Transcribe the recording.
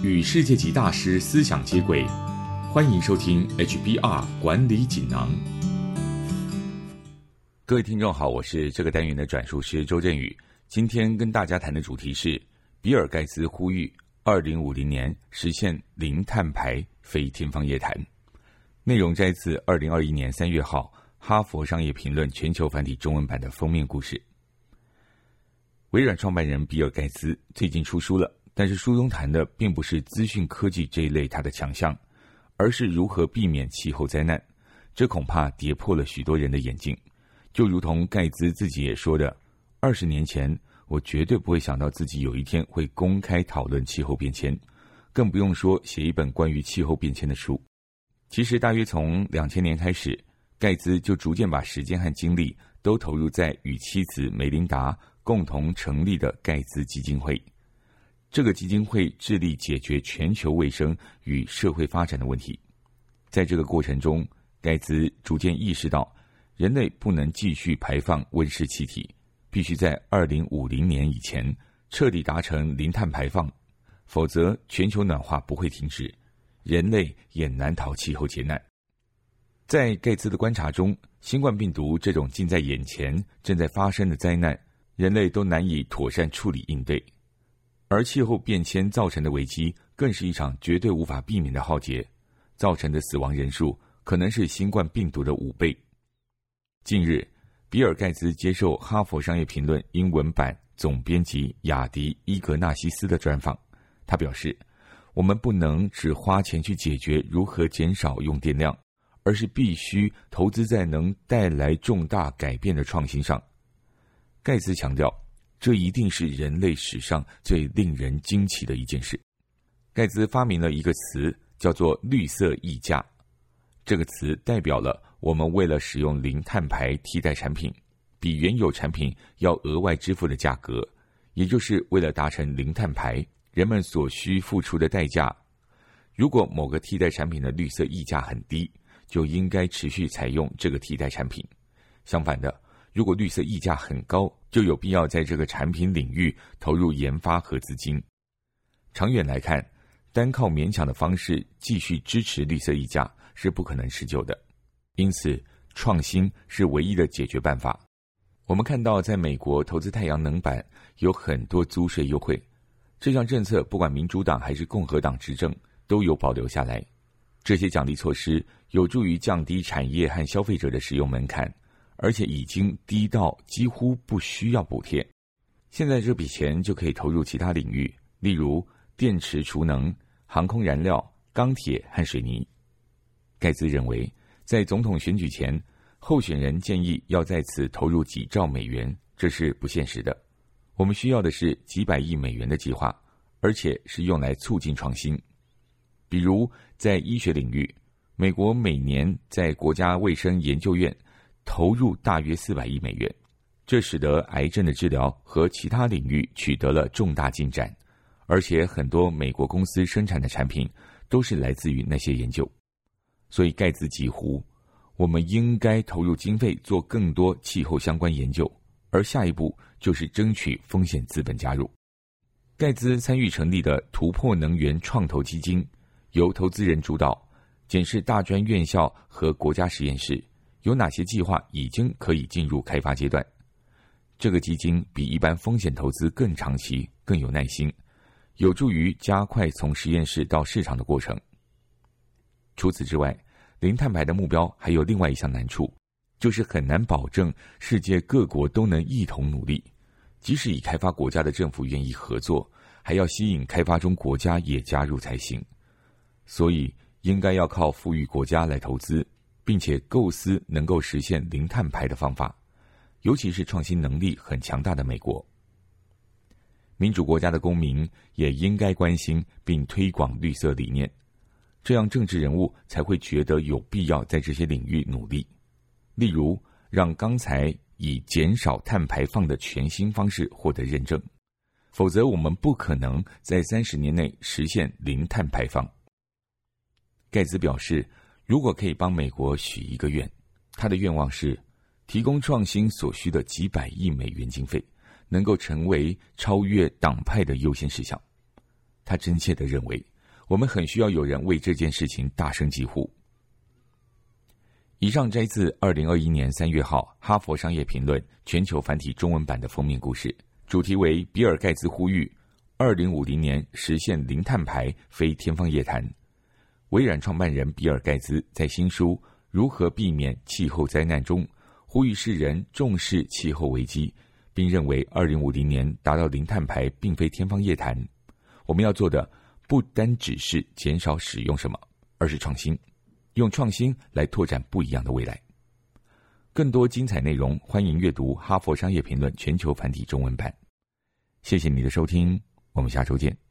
与世界级大师思想接轨，欢迎收听 HBR 管理锦囊。各位听众好，我是这个单元的转述师周振宇。今天跟大家谈的主题是比尔盖茨呼吁二零五零年实现零碳排，非天方夜谭。内容摘自二零二一年三月号《哈佛商业评论》全球繁体中文版的封面故事。微软创办人比尔盖茨最近出书了。但是书中谈的并不是资讯科技这一类它的强项，而是如何避免气候灾难。这恐怕跌破了许多人的眼镜。就如同盖茨自己也说的：“二十年前，我绝对不会想到自己有一天会公开讨论气候变迁，更不用说写一本关于气候变迁的书。”其实，大约从两千年开始，盖茨就逐渐把时间和精力都投入在与妻子梅琳达共同成立的盖茨基金会。这个基金会致力解决全球卫生与社会发展的问题。在这个过程中，盖茨逐渐意识到，人类不能继续排放温室气体，必须在二零五零年以前彻底达成零碳排放，否则全球暖化不会停止，人类也难逃气候劫难。在盖茨的观察中，新冠病毒这种近在眼前、正在发生的灾难，人类都难以妥善处理应对。而气候变迁造成的危机，更是一场绝对无法避免的浩劫，造成的死亡人数可能是新冠病毒的五倍。近日，比尔盖茨接受《哈佛商业评论》英文版总编辑雅迪伊格纳西斯的专访，他表示：“我们不能只花钱去解决如何减少用电量，而是必须投资在能带来重大改变的创新上。”盖茨强调。这一定是人类史上最令人惊奇的一件事。盖茨发明了一个词，叫做“绿色溢价”。这个词代表了我们为了使用零碳排替代产品，比原有产品要额外支付的价格，也就是为了达成零碳排，人们所需付出的代价。如果某个替代产品的绿色溢价很低，就应该持续采用这个替代产品。相反的。如果绿色溢价很高，就有必要在这个产品领域投入研发和资金。长远来看，单靠勉强的方式继续支持绿色溢价是不可能持久的。因此，创新是唯一的解决办法。我们看到，在美国投资太阳能板有很多租税优惠，这项政策不管民主党还是共和党执政都有保留下来。这些奖励措施有助于降低产业和消费者的使用门槛。而且已经低到几乎不需要补贴，现在这笔钱就可以投入其他领域，例如电池储能、航空燃料、钢铁和水泥。盖茨认为，在总统选举前，候选人建议要在此投入几兆美元，这是不现实的。我们需要的是几百亿美元的计划，而且是用来促进创新，比如在医学领域，美国每年在国家卫生研究院。投入大约四百亿美元，这使得癌症的治疗和其他领域取得了重大进展，而且很多美国公司生产的产品都是来自于那些研究。所以盖茨几乎，我们应该投入经费做更多气候相关研究，而下一步就是争取风险资本加入。盖茨参与成立的突破能源创投基金，由投资人主导，检视大专院校和国家实验室。有哪些计划已经可以进入开发阶段？这个基金比一般风险投资更长期、更有耐心，有助于加快从实验室到市场的过程。除此之外，零碳排的目标还有另外一项难处，就是很难保证世界各国都能一同努力。即使已开发国家的政府愿意合作，还要吸引开发中国家也加入才行。所以，应该要靠富裕国家来投资。并且构思能够实现零碳排的方法，尤其是创新能力很强大的美国。民主国家的公民也应该关心并推广绿色理念，这样政治人物才会觉得有必要在这些领域努力。例如，让钢材以减少碳排放的全新方式获得认证，否则我们不可能在三十年内实现零碳排放。盖茨表示。如果可以帮美国许一个愿，他的愿望是提供创新所需的几百亿美元经费，能够成为超越党派的优先事项。他真切的认为，我们很需要有人为这件事情大声疾呼。以上摘自二零二一年三月号《哈佛商业评论》全球繁体中文版的封面故事，主题为比尔盖茨呼吁二零五零年实现零碳排，非天方夜谭。微软创办人比尔盖茨在新书《如何避免气候灾难》中呼吁世人重视气候危机，并认为二零五零年达到零碳排并非天方夜谭。我们要做的不单只是减少使用什么，而是创新。用创新来拓展不一样的未来。更多精彩内容，欢迎阅读《哈佛商业评论》全球繁体中文版。谢谢你的收听，我们下周见。